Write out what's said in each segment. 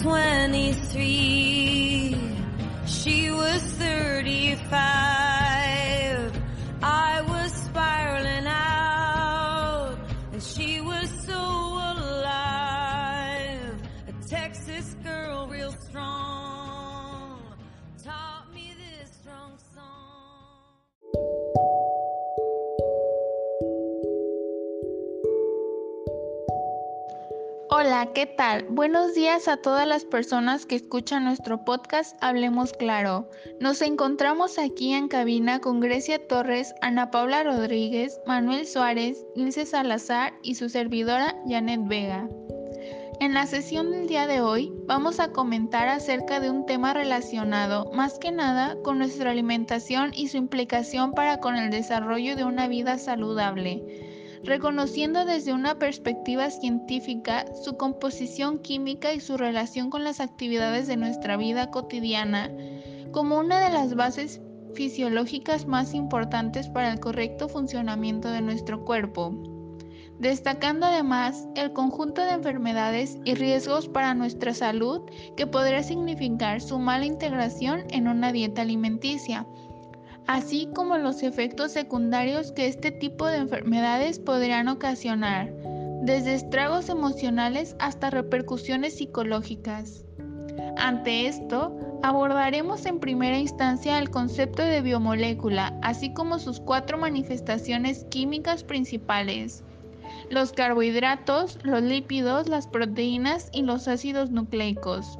23. She was ¿qué tal? Buenos días a todas las personas que escuchan nuestro podcast Hablemos Claro. Nos encontramos aquí en cabina con Grecia Torres, Ana Paula Rodríguez, Manuel Suárez, Ilse Salazar y su servidora Janet Vega. En la sesión del día de hoy vamos a comentar acerca de un tema relacionado más que nada con nuestra alimentación y su implicación para con el desarrollo de una vida saludable reconociendo desde una perspectiva científica su composición química y su relación con las actividades de nuestra vida cotidiana como una de las bases fisiológicas más importantes para el correcto funcionamiento de nuestro cuerpo, destacando además el conjunto de enfermedades y riesgos para nuestra salud que podría significar su mala integración en una dieta alimenticia así como los efectos secundarios que este tipo de enfermedades podrían ocasionar, desde estragos emocionales hasta repercusiones psicológicas. Ante esto, abordaremos en primera instancia el concepto de biomolécula, así como sus cuatro manifestaciones químicas principales, los carbohidratos, los lípidos, las proteínas y los ácidos nucleicos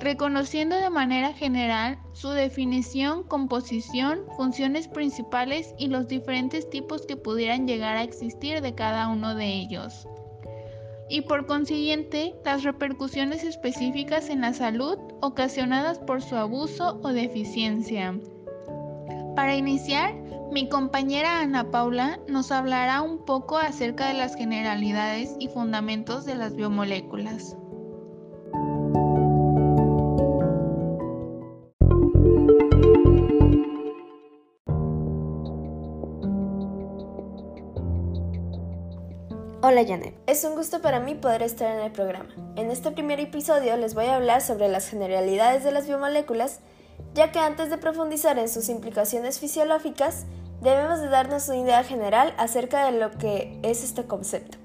reconociendo de manera general su definición, composición, funciones principales y los diferentes tipos que pudieran llegar a existir de cada uno de ellos. Y por consiguiente, las repercusiones específicas en la salud ocasionadas por su abuso o deficiencia. Para iniciar, mi compañera Ana Paula nos hablará un poco acerca de las generalidades y fundamentos de las biomoléculas. Hola Janet, es un gusto para mí poder estar en el programa. En este primer episodio les voy a hablar sobre las generalidades de las biomoléculas, ya que antes de profundizar en sus implicaciones fisiológicas, debemos de darnos una idea general acerca de lo que es este concepto.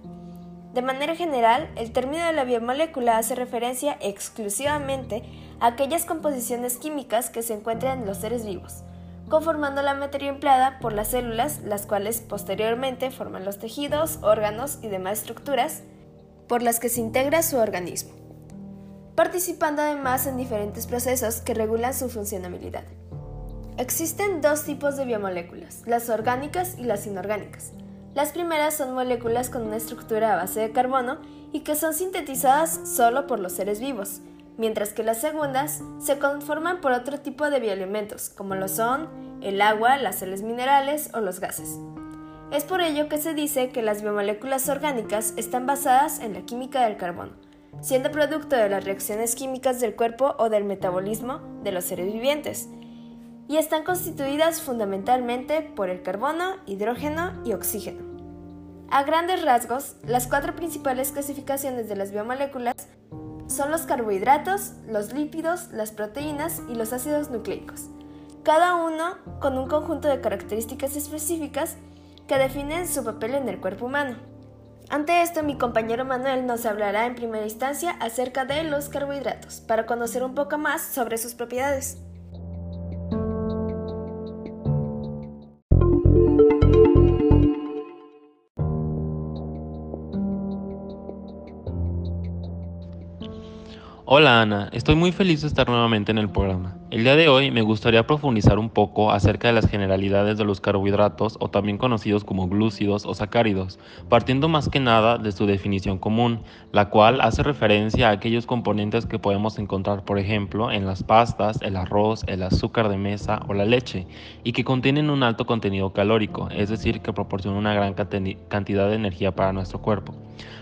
De manera general, el término de la biomolécula hace referencia exclusivamente a aquellas composiciones químicas que se encuentran en los seres vivos, conformando la materia empleada por las células, las cuales posteriormente forman los tejidos, órganos y demás estructuras por las que se integra su organismo, participando además en diferentes procesos que regulan su funcionabilidad. Existen dos tipos de biomoléculas, las orgánicas y las inorgánicas. Las primeras son moléculas con una estructura a base de carbono y que son sintetizadas solo por los seres vivos, mientras que las segundas se conforman por otro tipo de bioelementos, como lo son el agua, las sales minerales o los gases. Es por ello que se dice que las biomoléculas orgánicas están basadas en la química del carbono, siendo producto de las reacciones químicas del cuerpo o del metabolismo de los seres vivientes, y están constituidas fundamentalmente por el carbono, hidrógeno y oxígeno. A grandes rasgos, las cuatro principales clasificaciones de las biomoléculas son los carbohidratos, los lípidos, las proteínas y los ácidos nucleicos, cada uno con un conjunto de características específicas que definen su papel en el cuerpo humano. Ante esto, mi compañero Manuel nos hablará en primera instancia acerca de los carbohidratos, para conocer un poco más sobre sus propiedades. Hola Ana, estoy muy feliz de estar nuevamente en el programa. El día de hoy me gustaría profundizar un poco acerca de las generalidades de los carbohidratos o también conocidos como glúcidos o sacáridos, partiendo más que nada de su definición común, la cual hace referencia a aquellos componentes que podemos encontrar, por ejemplo, en las pastas, el arroz, el azúcar de mesa o la leche, y que contienen un alto contenido calórico, es decir, que proporcionan una gran cantidad de energía para nuestro cuerpo.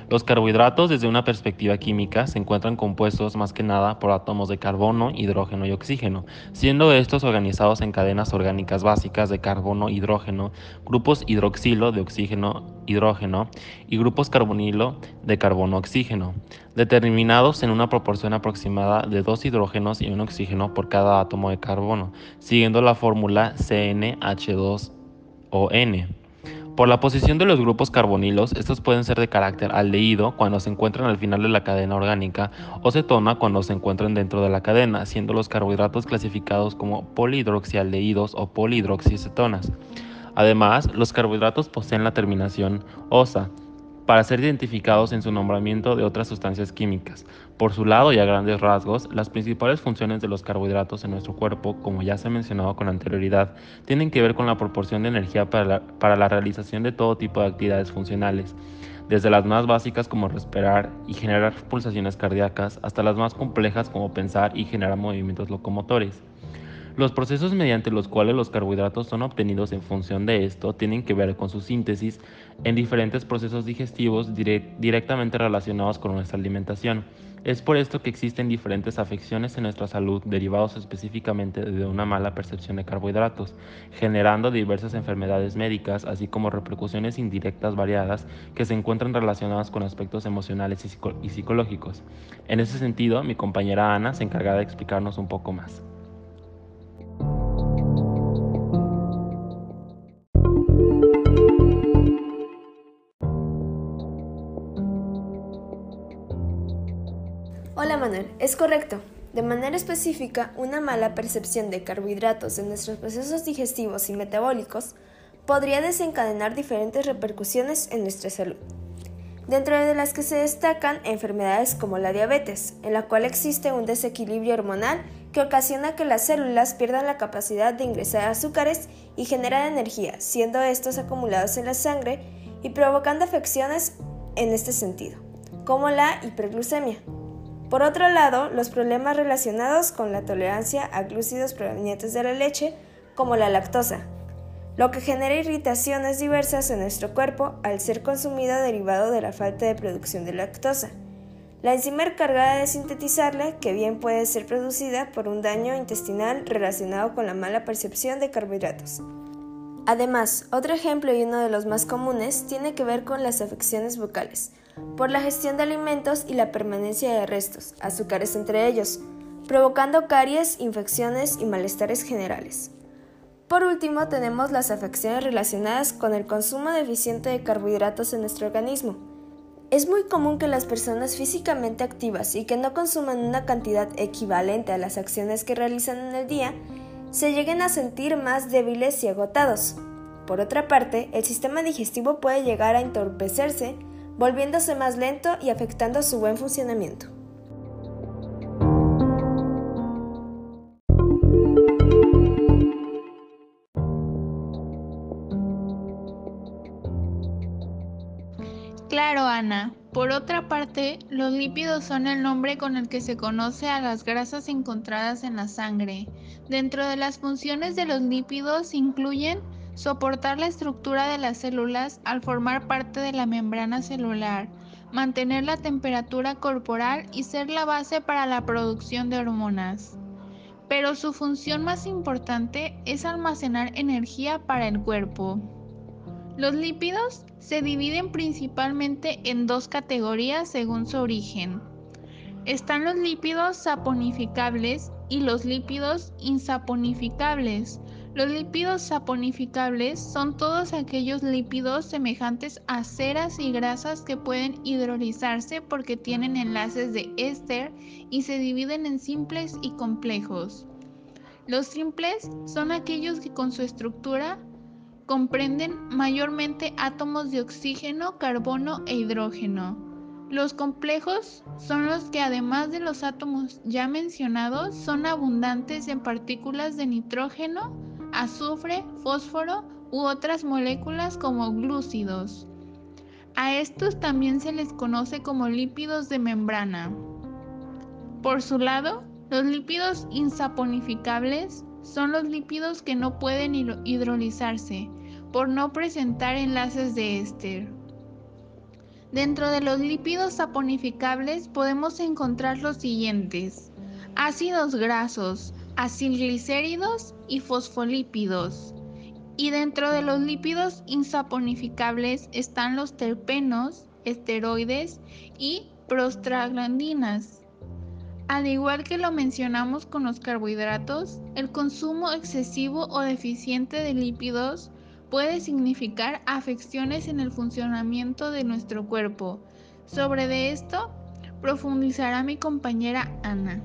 Los carbohidratos desde una perspectiva química se encuentran compuestos más que nada por átomos de carbono, hidrógeno y oxígeno, siendo estos organizados en cadenas orgánicas básicas de carbono, hidrógeno, grupos hidroxilo de oxígeno, hidrógeno y grupos carbonilo de carbono, oxígeno, determinados en una proporción aproximada de dos hidrógenos y un oxígeno por cada átomo de carbono, siguiendo la fórmula CnH2ON. Por la posición de los grupos carbonilos, estos pueden ser de carácter aldehído cuando se encuentran al final de la cadena orgánica o cetona cuando se encuentran dentro de la cadena, siendo los carbohidratos clasificados como polihidroxialdehídos o polihidroxicetonas. Además, los carbohidratos poseen la terminación osa, para ser identificados en su nombramiento de otras sustancias químicas. Por su lado y a grandes rasgos, las principales funciones de los carbohidratos en nuestro cuerpo, como ya se ha mencionado con anterioridad, tienen que ver con la proporción de energía para la, realización de todo tipo de actividades funcionales, desde las más básicas como respirar y generar pulsaciones cardíacas, hasta las más complejas como pensar y generar movimientos locomotores. Los procesos mediante los cuales los carbohidratos son obtenidos en función de esto tienen que ver con su síntesis en diferentes procesos digestivos directamente relacionados con nuestra alimentación. Es por esto que existen diferentes afecciones en nuestra salud derivados específicamente de una mala percepción de carbohidratos, generando diversas enfermedades médicas, así como repercusiones indirectas variadas que se encuentran relacionadas con aspectos emocionales y, psicológicos. En ese sentido, mi compañera Ana se encargará de explicarnos un poco más. Es correcto. De manera específica, una mala percepción de carbohidratos en nuestros procesos digestivos y metabólicos podría desencadenar diferentes repercusiones en nuestra salud. Dentro de las que se destacan enfermedades como la diabetes, en la cual existe un desequilibrio hormonal que ocasiona que las células pierdan la capacidad de ingresar azúcares y generar energía, siendo estos acumulados en la sangre y provocando afecciones en este sentido, como la hiperglucemia. Por otro lado, los problemas relacionados con la tolerancia a glúcidos provenientes de la leche, como la lactosa, lo que genera irritaciones diversas en nuestro cuerpo al ser consumido derivado de la falta de producción de lactosa. La enzima encargada de sintetizarla, que bien puede ser producida por un daño intestinal relacionado con la mala percepción de carbohidratos. Además, otro ejemplo y uno de los más comunes tiene que ver con las afecciones bucales, por la gestión de alimentos y la permanencia de restos, azúcares entre ellos, provocando caries, infecciones y malestares generales. Por último, tenemos las afecciones relacionadas con el consumo deficiente de carbohidratos en nuestro organismo. Es muy común que las personas físicamente activas y que no consuman una cantidad equivalente a las acciones que realizan en el día, se lleguen a sentir más débiles y agotados. Por otra parte, el sistema digestivo puede llegar a entorpecerse volviéndose más lento y afectando su buen funcionamiento. Claro, Ana. Por otra parte, los lípidos son el nombre con el que se conoce a las grasas encontradas en la sangre. Dentro de las funciones de los lípidos incluyen soportar la estructura de las células al formar parte de la membrana celular, mantener la temperatura corporal y ser la base para la producción de hormonas. Pero su función más importante es almacenar energía para el cuerpo. Los lípidos se dividen principalmente en dos categorías según su origen. Están los lípidos saponificables y los lípidos insaponificables. Los lípidos saponificables son todos aquellos lípidos semejantes a ceras y grasas que pueden hidrolizarse porque tienen enlaces de éster y se dividen en simples y complejos. Los simples son aquellos que con su estructura comprenden mayormente átomos de oxígeno, carbono e hidrógeno. Los complejos son los que además de los átomos ya mencionados son abundantes en partículas de nitrógeno, azufre, fósforo u otras moléculas como glúcidos. A estos también se les conoce como lípidos de membrana. Por su lado, los lípidos insaponificables son los lípidos que no pueden hidrolizarse por no presentar enlaces de éster. Dentro de los lípidos saponificables podemos encontrar los siguientes. Ácidos grasos, acilglicéridos y fosfolípidos. Y dentro de los lípidos insaponificables están los terpenos, esteroides y prostaglandinas. Al igual que lo mencionamos con los carbohidratos, el consumo excesivo o deficiente de lípidos puede significar afecciones en el funcionamiento de nuestro cuerpo. Sobre de esto profundizará mi compañera Ana.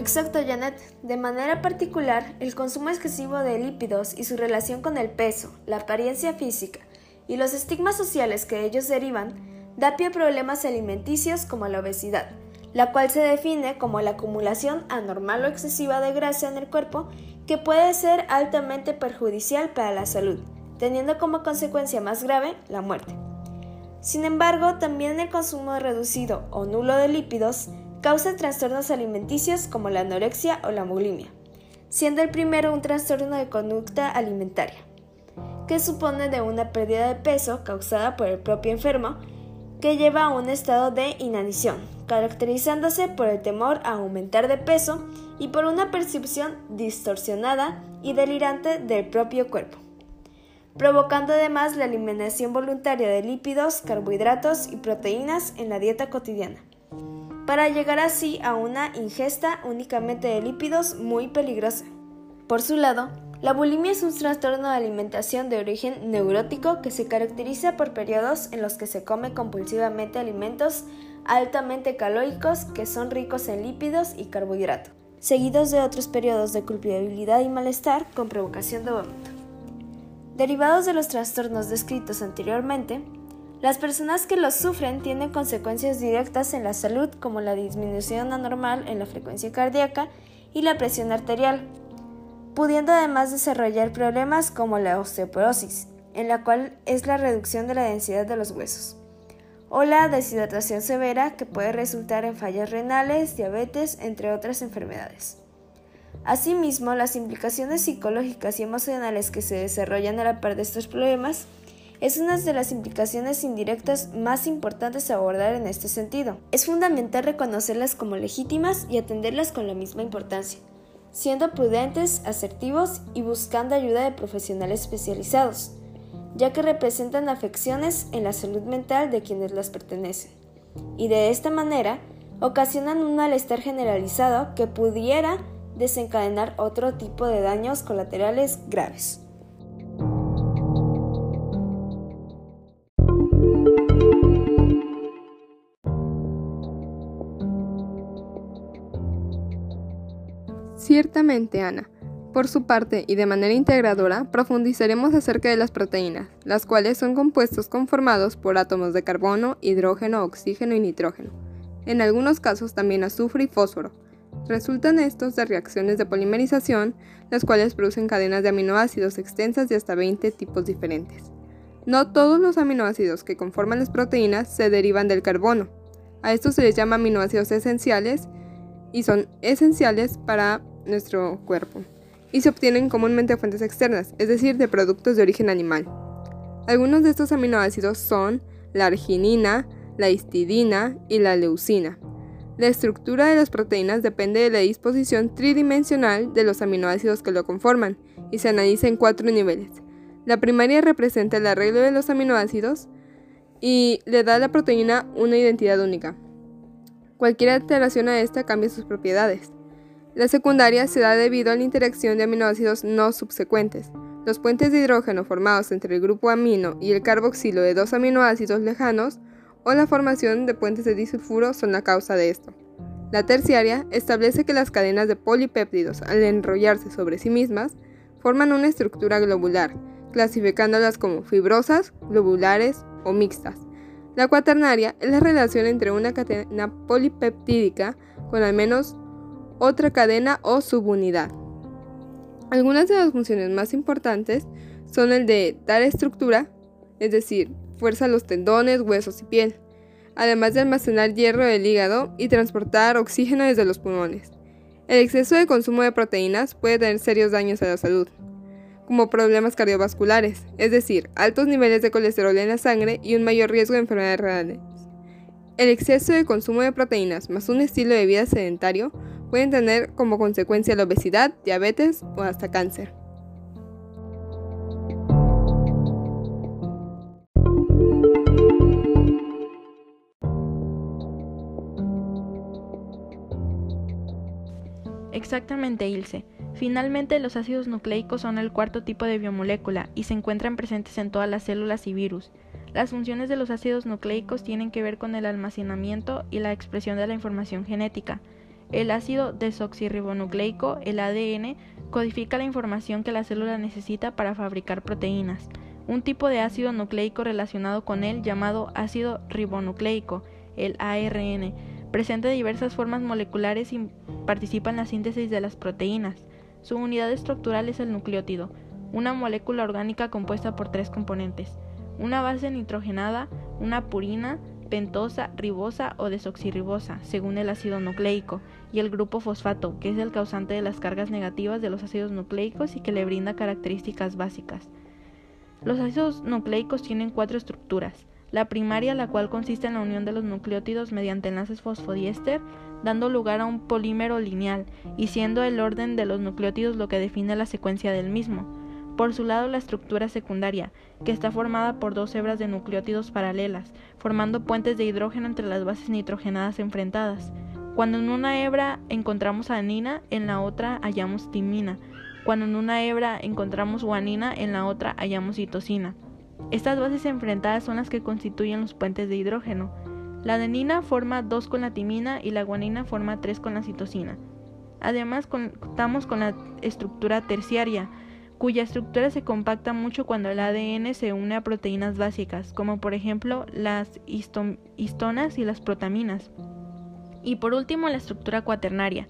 Exacto, Janet. De manera particular, el consumo excesivo de lípidos y su relación con el peso, la apariencia física y los estigmas sociales que ellos derivan da pie a problemas alimenticios como la obesidad, la cual se define como la acumulación anormal o excesiva de grasa en el cuerpo que puede ser altamente perjudicial para la salud, teniendo como consecuencia más grave la muerte. Sin embargo, también el consumo reducido o nulo de lípidos causa trastornos alimenticios como la anorexia o la bulimia, siendo el primero un trastorno de conducta alimentaria, que supone de una pérdida de peso causada por el propio enfermo que lleva a un estado de inanición, caracterizándose por el temor a aumentar de peso y por una percepción distorsionada y delirante del propio cuerpo, provocando además la eliminación voluntaria de lípidos, carbohidratos y proteínas en la dieta cotidiana para llegar así a una ingesta únicamente de lípidos muy peligrosa. Por su lado, la bulimia es un trastorno de alimentación de origen neurótico que se caracteriza por periodos en los que se come compulsivamente alimentos altamente calóricos que son ricos en lípidos y carbohidratos, seguidos de otros periodos de culpabilidad y malestar con provocación de vómito. Derivados de los trastornos descritos anteriormente, las personas que los sufren tienen consecuencias directas en la salud como la disminución anormal en la frecuencia cardíaca y la presión arterial, pudiendo además desarrollar problemas como la osteoporosis, en la cual es la reducción de la densidad de los huesos, o la deshidratación severa que puede resultar en fallas renales, diabetes, entre otras enfermedades. Asimismo, las implicaciones psicológicas y emocionales que se desarrollan a la par de estos problemas es una de las implicaciones indirectas más importantes a abordar en este sentido. Es fundamental reconocerlas como legítimas y atenderlas con la misma importancia, siendo prudentes, asertivos y buscando ayuda de profesionales especializados, ya que representan afecciones en la salud mental de quienes las pertenecen. Y de esta manera, ocasionan un malestar generalizado que pudiera desencadenar otro tipo de daños colaterales graves. Ciertamente, Ana. Por su parte, y de manera integradora, profundizaremos acerca de las proteínas, las cuales son compuestos conformados por átomos de carbono, hidrógeno, oxígeno y nitrógeno. En algunos casos también azufre y fósforo. Resultan estos de reacciones de polimerización, las cuales producen cadenas de aminoácidos extensas de hasta 20 tipos diferentes. No todos los aminoácidos que conforman las proteínas se derivan del carbono. A estos se les llama aminoácidos esenciales y son esenciales para nuestro cuerpo y se obtienen comúnmente fuentes externas, es decir, de productos de origen animal. Algunos de estos aminoácidos son la arginina, la histidina y la leucina. La estructura de las proteínas depende de la disposición tridimensional de los aminoácidos que lo conforman y se analiza en cuatro niveles. La primaria representa el arreglo de los aminoácidos y le da a la proteína una identidad única. Cualquier alteración a esta cambia sus propiedades. La secundaria se da debido a la interacción de aminoácidos no subsecuentes. Los puentes de hidrógeno formados entre el grupo amino y el carboxilo de dos aminoácidos lejanos o la formación de puentes de disulfuro son la causa de esto. La terciaria establece que las cadenas de polipéptidos, al enrollarse sobre sí mismas, forman una estructura globular, clasificándolas como fibrosas, globulares o mixtas. La cuaternaria es la relación entre una cadena polipeptídica con al menos otra cadena o subunidad. Algunas de las funciones más importantes son el de dar estructura, es decir, fuerza a los tendones, huesos y piel, además de almacenar hierro del hígado y transportar oxígeno desde los pulmones. El exceso de consumo de proteínas puede tener serios daños a la salud, como problemas cardiovasculares, es decir, altos niveles de colesterol en la sangre y un mayor riesgo de enfermedades renales. El exceso de consumo de proteínas más un estilo de vida sedentario pueden tener como consecuencia la obesidad, diabetes o hasta cáncer. Exactamente, Ilse. Finalmente, los ácidos nucleicos son el cuarto tipo de biomolécula y se encuentran presentes en todas las células y virus. Las funciones de los ácidos nucleicos tienen que ver con el almacenamiento y la expresión de la información genética. El ácido desoxirribonucleico, el ADN, codifica la información que la célula necesita para fabricar proteínas. Un tipo de ácido nucleico relacionado con él, llamado ácido ribonucleico, el ARN, presenta diversas formas moleculares y participa en la síntesis de las proteínas. Su unidad estructural es el nucleótido, una molécula orgánica compuesta por tres componentes, una base nitrogenada, una purina, pentosa, ribosa o desoxirribosa, según el ácido nucleico, y el grupo fosfato, que es el causante de las cargas negativas de los ácidos nucleicos y que le brinda características básicas. Los ácidos nucleicos tienen cuatro estructuras, la primaria, la cual consiste en la unión de los nucleótidos mediante enlaces fosfodiéster, dando lugar a un polímero lineal, y siendo el orden de los nucleótidos lo que define la secuencia del mismo. Por su lado, la estructura secundaria, que está formada por dos hebras de nucleótidos paralelas, formando puentes de hidrógeno entre las bases nitrogenadas enfrentadas. Cuando en una hebra encontramos anina, en la otra hallamos timina. Cuando en una hebra encontramos guanina, en la otra hallamos citosina. Estas bases enfrentadas son las que constituyen los puentes de hidrógeno. La adenina forma 2 con la timina y la guanina forma 3 con la citosina. Además contamos con la estructura terciaria, cuya estructura se compacta mucho cuando el ADN se une a proteínas básicas, como por ejemplo las histonas y las protaminas. Y por último la estructura cuaternaria,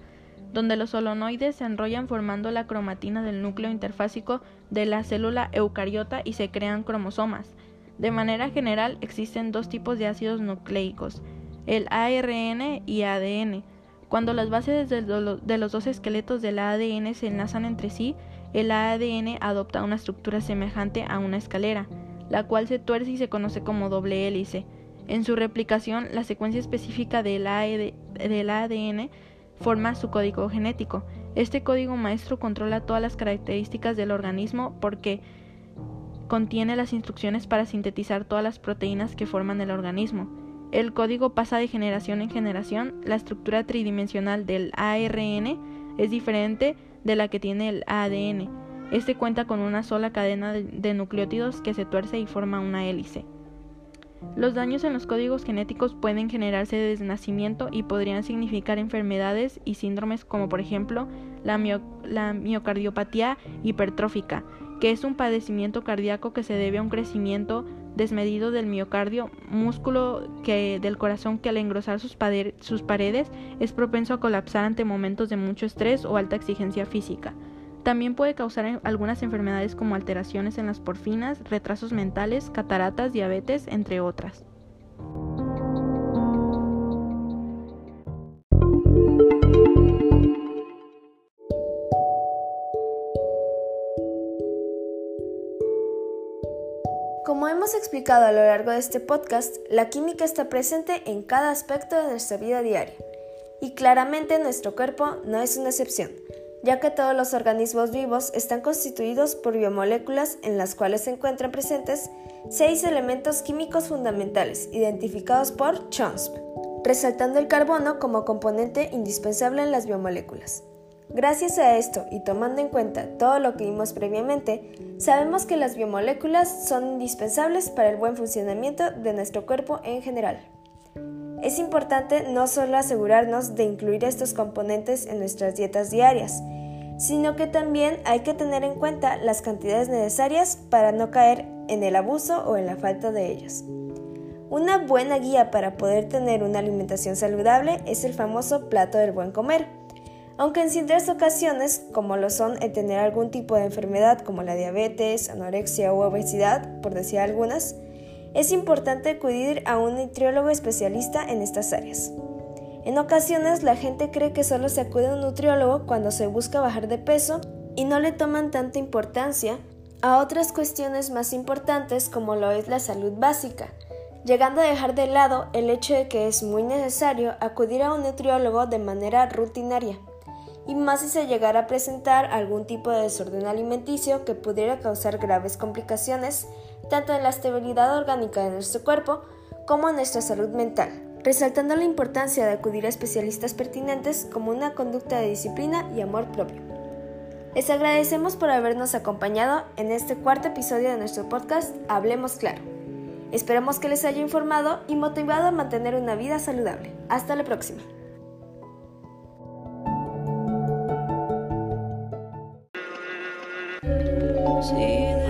donde los solonoides se enrollan formando la cromatina del núcleo interfásico de la célula eucariota y se crean cromosomas. De manera general existen dos tipos de ácidos nucleicos, el ARN y ADN. Cuando las bases de los dos esqueletos del ADN se enlazan entre sí, el ADN adopta una estructura semejante a una escalera, la cual se tuerce y se conoce como doble hélice. En su replicación, la secuencia específica del ADN forma su código genético. Este código maestro controla todas las características del organismo porque contiene las instrucciones para sintetizar todas las proteínas que forman el organismo. El código pasa de generación en generación. La estructura tridimensional del ARN es diferente de la que tiene el ADN. Este cuenta con una sola cadena de nucleótidos que se tuerce y forma una hélice. Los daños en los códigos genéticos pueden generarse desde nacimiento y podrían significar enfermedades y síndromes como por ejemplo la, miocardiopatía hipertrófica, que es un padecimiento cardíaco que se debe a un crecimiento desmedido del miocardio, músculo del corazón que al engrosar sus paredes es propenso a colapsar ante momentos de mucho estrés o alta exigencia física. También puede causar algunas enfermedades como alteraciones en las porfinas, retrasos mentales, cataratas, diabetes, entre otras. Como hemos explicado a lo largo de este podcast, la química está presente en cada aspecto de nuestra vida diaria y claramente nuestro cuerpo no es una excepción ya que todos los organismos vivos están constituidos por biomoléculas en las cuales se encuentran presentes seis elementos químicos fundamentales identificados por Chomsky, resaltando el carbono como componente indispensable en las biomoléculas. Gracias a esto y tomando en cuenta todo lo que vimos previamente, sabemos que las biomoléculas son indispensables para el buen funcionamiento de nuestro cuerpo en general. Es importante no solo asegurarnos de incluir estos componentes en nuestras dietas diarias, sino que también hay que tener en cuenta las cantidades necesarias para no caer en el abuso o en la falta de ellos. Una buena guía para poder tener una alimentación saludable es el famoso plato del buen comer. Aunque en ciertas ocasiones, como lo son el tener algún tipo de enfermedad como la diabetes, anorexia u obesidad, por decir algunas, es importante acudir a un nutriólogo especialista en estas áreas. En ocasiones la gente cree que solo se acude a un nutriólogo cuando se busca bajar de peso y no le toman tanta importancia a otras cuestiones más importantes como lo es la salud básica, llegando a dejar de lado el hecho de que es muy necesario acudir a un nutriólogo de manera rutinaria, y más si se llegara a presentar algún tipo de desorden alimenticio que pudiera causar graves complicaciones tanto en la estabilidad orgánica de nuestro cuerpo como en nuestra salud mental resaltando la importancia de acudir a especialistas pertinentes como una conducta de disciplina y amor propio. Les agradecemos por habernos acompañado en este cuarto episodio de nuestro podcast Hablemos Claro. Esperamos que les haya informado y motivado a mantener una vida saludable. Hasta la próxima. See